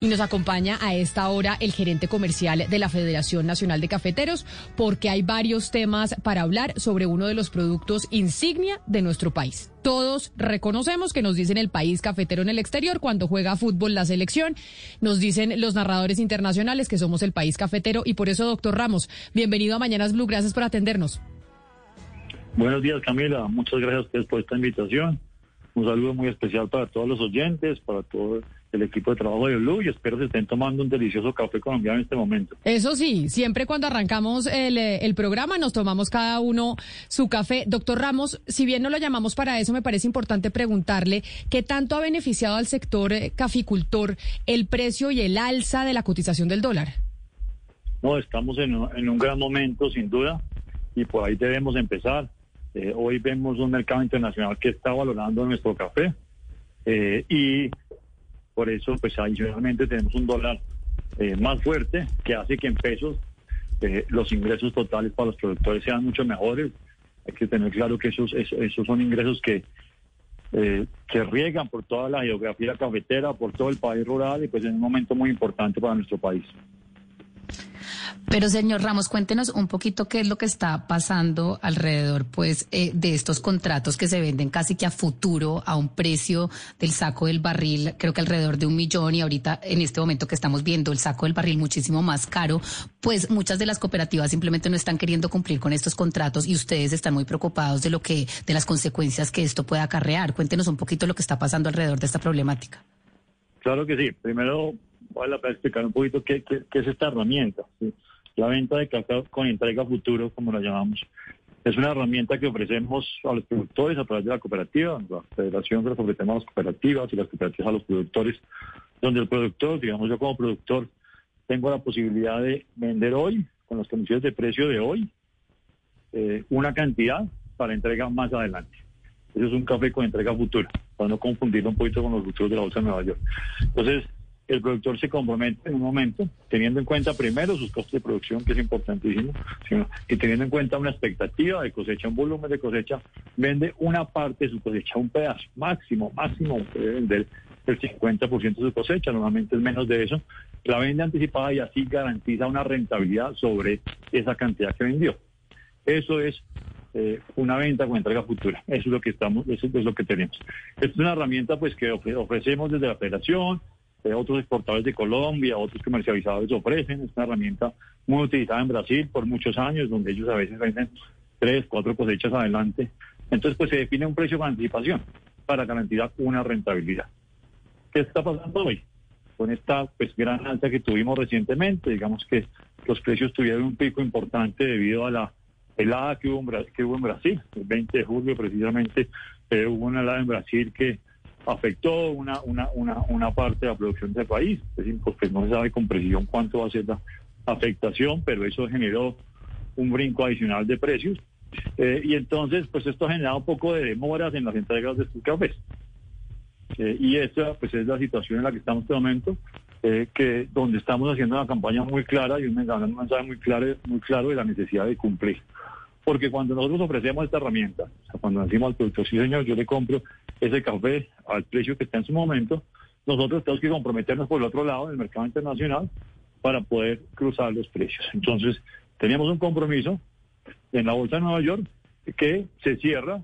Y nos acompaña a esta hora el gerente comercial de la Federación Nacional de Cafeteros, porque hay varios temas para hablar sobre uno de los productos insignia de nuestro país. Todos reconocemos que nos dicen el país cafetero en el exterior cuando juega fútbol la selección. Nos dicen los narradores internacionales que somos el país cafetero y por eso, doctor Ramos, bienvenido a Mañanas Blue. Gracias por atendernos. Buenos días, Camila. Muchas gracias a ustedes por esta invitación. Un saludo muy especial para todos los oyentes, para todo el equipo de trabajo de Blue y espero que estén tomando un delicioso café colombiano en este momento. Eso sí, siempre cuando arrancamos el, eh, el, programa nos tomamos cada uno su café. Doctor Ramos, si bien no lo llamamos para eso, me parece importante preguntarle qué tanto ha beneficiado al sector eh, caficultor el precio y el alza de la cotización del dólar. No, estamos en, en un gran momento, sin duda, y por ahí debemos empezar. Eh, hoy vemos un mercado internacional que está valorando nuestro café eh, y por eso, pues adicionalmente tenemos un dólar eh, más fuerte que hace que en pesos eh, los ingresos totales para los productores sean mucho mejores. Hay que tener claro que esos, esos, son ingresos que eh, se riegan por toda la geografía cafetera, por todo el país rural y pues es un momento muy importante para nuestro país. Pero señor Ramos, cuéntenos un poquito qué es lo que está pasando alrededor, pues, eh, de estos contratos que se venden casi que a futuro a un precio del saco del barril, creo que alrededor de un millón y ahorita en este momento que estamos viendo el saco del barril muchísimo más caro, pues muchas de las cooperativas simplemente no están queriendo cumplir con estos contratos y ustedes están muy preocupados de lo que, de las consecuencias que esto pueda acarrear. Cuéntenos un poquito lo que está pasando alrededor de esta problemática. Claro que sí. Primero, vale la pena explicar un poquito qué, qué, qué es esta herramienta. La venta de café con entrega futuro, como la llamamos, es una herramienta que ofrecemos a los productores a través de la cooperativa, la federación que los ofrecemos a las cooperativas y las cooperativas a los productores, donde el productor, digamos yo como productor, tengo la posibilidad de vender hoy, con las condiciones de precio de hoy, eh, una cantidad para entrega más adelante. Eso es un café con entrega futura, para no confundirlo un poquito con los futuros de la Bolsa de Nueva York. Entonces, el productor se compromete en un momento, teniendo en cuenta primero sus costos de producción, que es importantísimo, y teniendo en cuenta una expectativa de cosecha, un volumen de cosecha, vende una parte de su cosecha, un pedazo, máximo, máximo, puede vender el 50% de su cosecha, normalmente es menos de eso, la vende anticipada y así garantiza una rentabilidad sobre esa cantidad que vendió. Eso es eh, una venta con entrega futura. Eso es lo que estamos, eso es lo que tenemos. Esta es una herramienta pues que ofrecemos desde la federación, eh, otros exportadores de Colombia, otros comercializadores ofrecen. Es una herramienta muy utilizada en Brasil por muchos años, donde ellos a veces venden tres, cuatro cosechas adelante. Entonces, pues se define un precio con anticipación para garantizar una rentabilidad. ¿Qué está pasando hoy? Con esta pues gran alta que tuvimos recientemente, digamos que los precios tuvieron un pico importante debido a la helada que hubo en, que hubo en Brasil. El 20 de julio precisamente eh, hubo una helada en Brasil que afectó una, una, una, una parte de la producción del país, porque no se sabe con precisión cuánto va a ser la afectación, pero eso generó un brinco adicional de precios. Eh, y entonces, pues esto ha generado un poco de demoras en las entregas de estos cafés. Eh, y esta, pues es la situación en la que estamos en este momento, eh, que donde estamos haciendo una campaña muy clara y un mensaje muy claro, muy claro de la necesidad de cumplir. Porque cuando nosotros ofrecemos esta herramienta, cuando decimos al productor, sí señor, yo le compro ese café al precio que está en su momento, nosotros tenemos que comprometernos por el otro lado, en el mercado internacional, para poder cruzar los precios. Entonces, teníamos un compromiso en la Bolsa de Nueva York que se cierra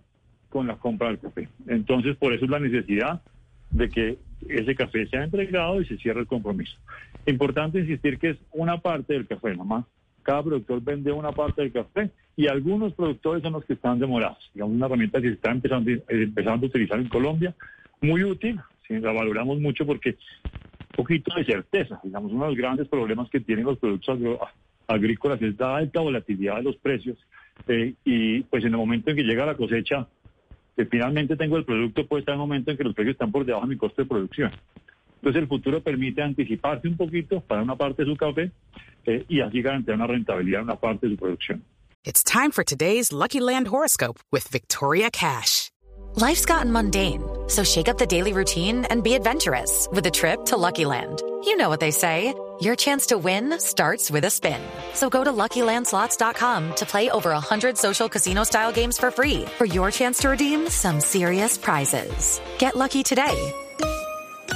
con la compra del café. Entonces, por eso es la necesidad de que ese café sea entregado y se cierre el compromiso. Importante insistir que es una parte del café nomás cada productor vende una parte del café y algunos productores son los que están demorados. Digamos, una herramienta que se está empezando, eh, empezando a utilizar en Colombia, muy útil, la valoramos mucho porque un poquito de certeza. Digamos, uno de los grandes problemas que tienen los productos agrícolas es la alta volatilidad de los precios eh, y pues en el momento en que llega la cosecha, que finalmente tengo el producto, puede estar en el momento en que los precios están por debajo de mi costo de producción. Entonces el futuro permite anticiparse un poquito para una parte de su café eh, y así garantizar una rentabilidad en una parte de su producción. It's time for today's Lucky Land horoscope with Victoria Cash. Life's gotten mundane, so shake up the daily routine and be adventurous with a trip to Lucky Land. You know what they say. Your chance to win starts with a spin. So go to LuckyLandSlots.com to play over 100 social casino-style games for free for your chance to redeem some serious prizes. Get lucky today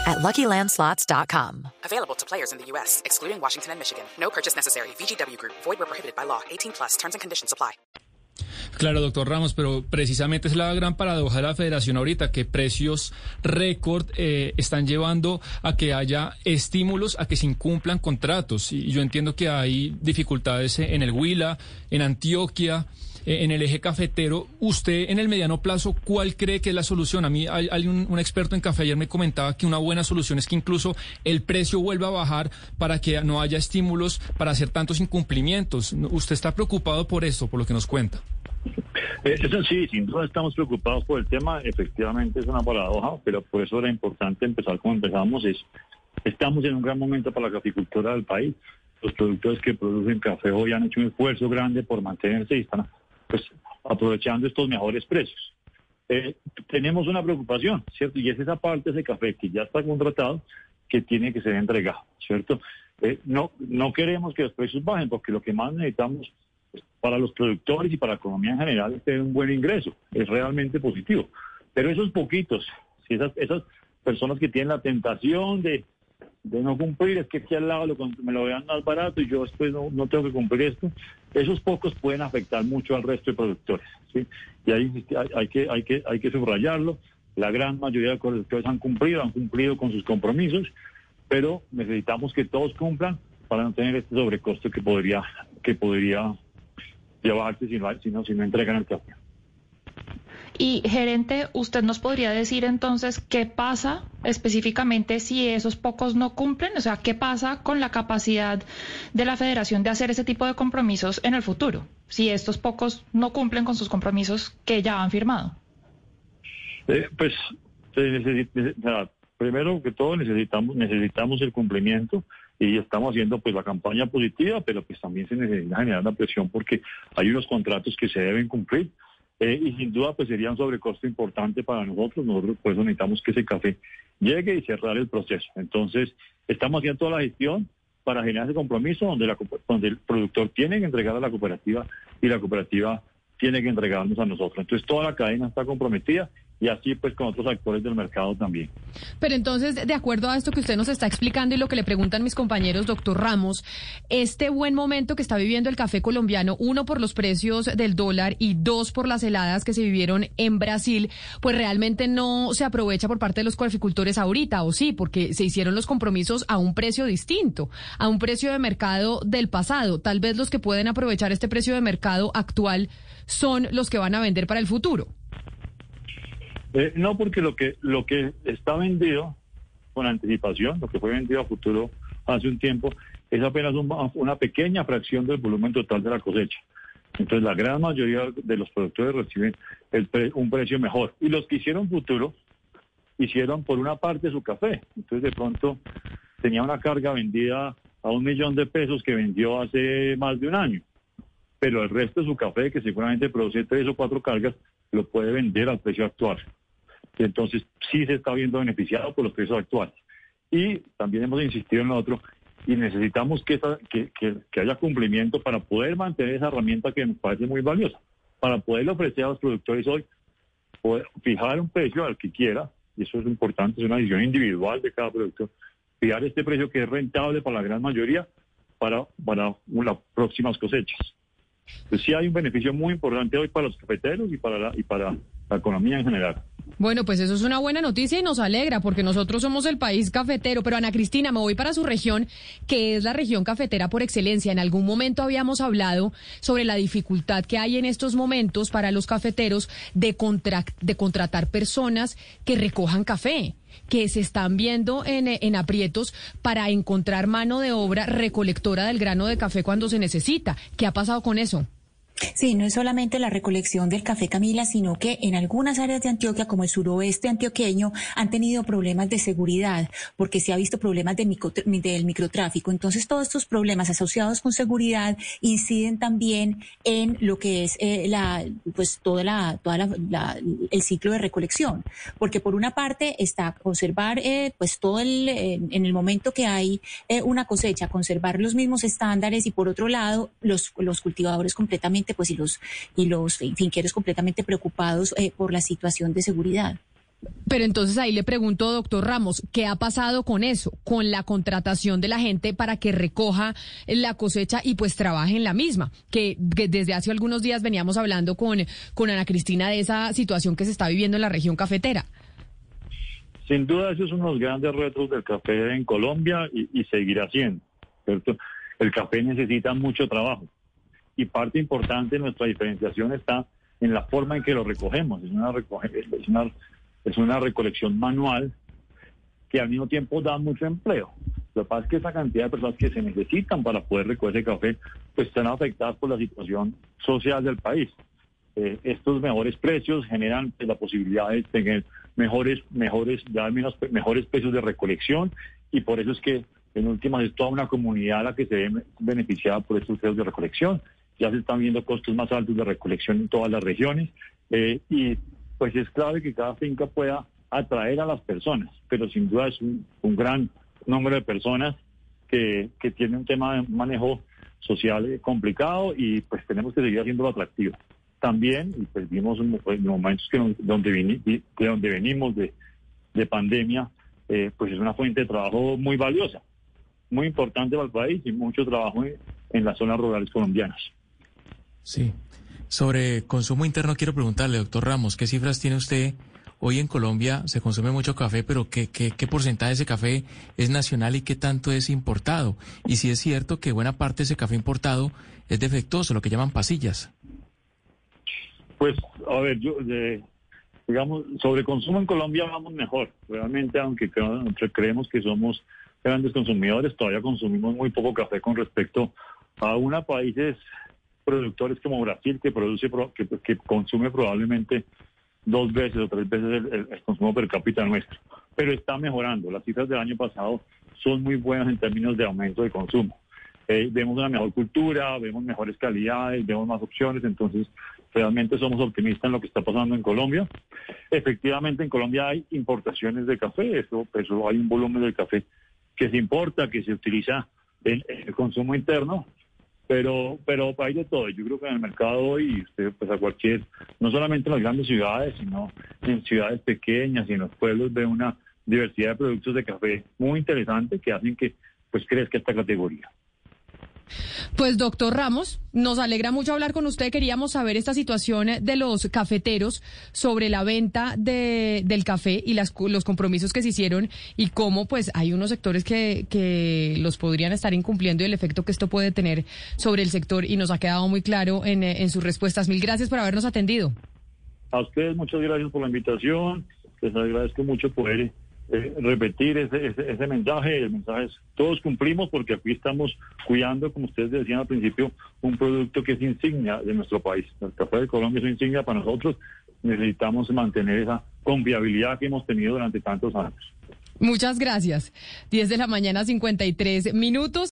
at LuckyLandSlots.com. Available to players in the U.S., excluding Washington and Michigan. No purchase necessary. VGW Group. Void where prohibited by law. 18 plus. Terms and conditions apply. Claro, doctor Ramos, pero precisamente es la gran paradoja de la federación ahorita, que precios récord eh, están llevando a que haya estímulos a que se incumplan contratos. Y yo entiendo que hay dificultades en el Huila, en Antioquia, eh, en el eje cafetero. Usted, en el mediano plazo, ¿cuál cree que es la solución? A mí hay, un, experto en café ayer me comentaba que una buena solución es que incluso el precio vuelva a bajar para que no haya estímulos para hacer tantos incumplimientos. ¿Usted está preocupado por esto, por lo que nos cuenta? Eh, Eso sí, sin duda estamos preocupados por el tema. Efectivamente es una paradoja, pero por eso era importante empezar como empezamos. Es, estamos en un gran momento para la caficultura del país. Los productores que producen café hoy han hecho un esfuerzo grande por mantenerse y están pues, aprovechando estos mejores precios. Eh, tenemos una preocupación, ¿cierto? Y es esa parte de ese café que ya está contratado que tiene que ser entregado, ¿cierto? Eh, no, no queremos que los precios bajen porque lo que más necesitamos para los productores y para la economía en general es tener un buen ingreso. Es realmente positivo. Pero esos poquitos, si esas, esas personas que tienen la tentación de, de no cumplir, es que aquí al lado lo, me lo vean más barato y yo después no, no, tengo que cumplir esto, esos pocos pueden afectar mucho al resto de productores. ¿sí? Y ahí hay, hay, que, hay, que, hay que subrayarlo. La gran mayoría de productores han cumplido, han cumplido con sus compromisos, pero necesitamos que todos cumplan para no tener este sobrecosto que podría, que podría llevarse si no, si no, si no entregan el café. Y gerente, ¿usted nos podría decir entonces qué pasa específicamente si esos pocos no cumplen? O sea, ¿qué pasa con la capacidad de la federación de hacer ese tipo de compromisos en el futuro? Si estos pocos no cumplen con sus compromisos que ya han firmado. Eh, pues, primero que todo necesitamos, necesitamos el cumplimiento y estamos haciendo pues la campaña positiva, pero pues también se necesita generar una presión porque hay unos contratos que se deben cumplir eh, y sin duda pues sería un sobrecosto importante para nosotros, nosotros por eso necesitamos que ese café llegue y cerrar el proceso. Entonces, estamos haciendo toda la gestión para generar ese compromiso donde, la, donde el productor tiene que entregar a la cooperativa y la cooperativa tiene que entregarnos a nosotros. Entonces, toda la cadena está comprometida y así pues con otros actores del mercado también. Pero entonces, de acuerdo a esto que usted nos está explicando y lo que le preguntan mis compañeros, doctor Ramos, este buen momento que está viviendo el café colombiano, uno por los precios del dólar y dos por las heladas que se vivieron en Brasil, pues realmente no se aprovecha por parte de los coaficultores ahorita, o sí, porque se hicieron los compromisos a un precio distinto, a un precio de mercado del pasado. Tal vez los que pueden aprovechar este precio de mercado actual son los que van a vender para el futuro. Eh, no, porque lo que, lo que está vendido con anticipación, lo que fue vendido a futuro hace un tiempo, es apenas un, una pequeña fracción del volumen total de la cosecha. Entonces, la gran mayoría de los productores reciben el un precio mejor. Y los que hicieron futuro, hicieron por una parte su café. Entonces, de pronto, tenía una carga vendida a un millón de pesos que vendió hace más de un año. Pero el resto de su café, que seguramente produce tres o cuatro cargas, lo puede vender al precio actual. Entonces, sí se está viendo beneficiado por los precios actuales. Y también hemos insistido en lo otro, y necesitamos que, esa, que, que, que, haya cumplimiento para poder mantener esa herramienta que nos parece muy valiosa, para poderle ofrecer a los productores hoy, fijar un precio al que quiera, y eso es importante, es una decisión individual de cada productor, fijar este precio que es rentable para la gran mayoría para, para las próximas cosechas. Pues sí hay un beneficio muy importante hoy para los cafeteros y para la, y para la economía en general. Bueno, pues eso es una buena noticia y nos alegra porque nosotros somos el país cafetero. Pero Ana Cristina, me voy para su región, que es la región cafetera por excelencia. En algún momento habíamos hablado sobre la dificultad que hay en estos momentos para los cafeteros de, contra de contratar personas que recojan café que se están viendo en, en, aprietos para encontrar mano de obra recolectora del grano de café cuando se necesita. ¿Qué ha pasado con eso? Sí, no es solamente la recolección del café Camila, sino que en algunas áreas de Antioquia, como el suroeste antioqueño, han tenido problemas de seguridad, porque se ha visto problemas de micro, del microtráfico. Entonces, todos estos problemas asociados con seguridad inciden también en lo que es eh, la, pues toda la, toda la, la, el ciclo de recolección, porque por una parte está conservar, eh, pues todo el, en el momento que hay eh, una cosecha, conservar los mismos estándares y por otro lado los, los cultivadores completamente pues y los y los finqueros completamente preocupados eh, por la situación de seguridad. Pero entonces ahí le pregunto, doctor Ramos, ¿qué ha pasado con eso, con la contratación de la gente para que recoja la cosecha y pues trabaje en la misma? Que, desde hace algunos días veníamos hablando con, con Ana Cristina de esa situación que se está viviendo en la región cafetera. Sin duda, esos son los grandes retos del café en Colombia y, y seguirá siendo. ¿cierto? El café necesita mucho trabajo y parte importante de nuestra diferenciación está en la forma en que lo recogemos. Es una, es una recolección manual que al mismo tiempo da mucho empleo. Lo que pasa es que esa cantidad de personas que se necesitan para poder recoger ese café, pues están afectadas por la situación social del país. Eh, estos mejores precios generan pues, la posibilidad de tener mejores, mejores, ya menos, mejores precios de recolección y por eso es que en últimas es toda una comunidad la que se ve beneficiada por estos precios de recolección. Ya se están viendo costos más altos de recolección en todas las regiones eh, y pues es clave que cada finca pueda atraer a las personas, pero sin duda es un, gran número de personas que, que tienen un tema de manejo social complicado y pues tenemos que seguir haciéndolo atractivo. También, y pues vimos en momentos que donde, de donde venimos de, pandemia, eh, pues es una fuente de trabajo muy valiosa, muy importante para el país y mucho trabajo en, en las zonas rurales colombianas. Sí, sobre consumo interno, quiero preguntarle, doctor Ramos, ¿qué cifras tiene usted? Hoy en Colombia se consume mucho café, pero ¿qué, qué, qué porcentaje de ese café es nacional y qué tanto es importado? Y si es cierto que buena parte de ese café importado es defectuoso, lo que llaman pasillas. Pues, a ver, yo, digamos, sobre consumo en Colombia vamos mejor. Realmente, aunque creemos que somos grandes consumidores, todavía consumimos muy poco café con respecto a una países productores como Brasil que produce que, consume probablemente dos veces o tres veces el, consumo per cápita nuestro. Pero está mejorando. Las cifras del año pasado son muy buenas en términos de aumento de consumo. Eh, vemos una mejor cultura, vemos mejores calidades, vemos más opciones, entonces realmente somos optimistas en lo que está pasando en Colombia. Efectivamente, en Colombia hay importaciones de café, eso, eso hay un volumen de café que se importa, que se utiliza en el consumo interno, pero pero hay de todo. Yo creo que en el mercado hoy, usted pues a cualquier, no solamente en las grandes ciudades, sino en ciudades pequeñas y en los pueblos ve una diversidad de productos de café muy interesante que hacen que pues crezca esta categoría. Pues doctor Ramos, nos alegra mucho hablar con usted. Queríamos saber esta situación de los cafeteros sobre la venta de, del café y las, los compromisos que se hicieron y cómo pues hay unos sectores que, que los podrían estar incumpliendo y el efecto que esto puede tener sobre el sector y nos ha quedado muy claro en, en sus respuestas. Mil gracias por habernos atendido. A ustedes muchas gracias por la invitación. Les agradezco mucho poder eh, repetir ese, ese, mensaje. El mensaje es, todos cumplimos porque aquí estamos cuidando, como ustedes decían al principio, un producto que es insignia de nuestro país. El café de Colombia es insignia para nosotros. Necesitamos mantener esa confiabilidad que hemos tenido durante tantos años. Muchas gracias. 10 de la mañana, 53 minutos.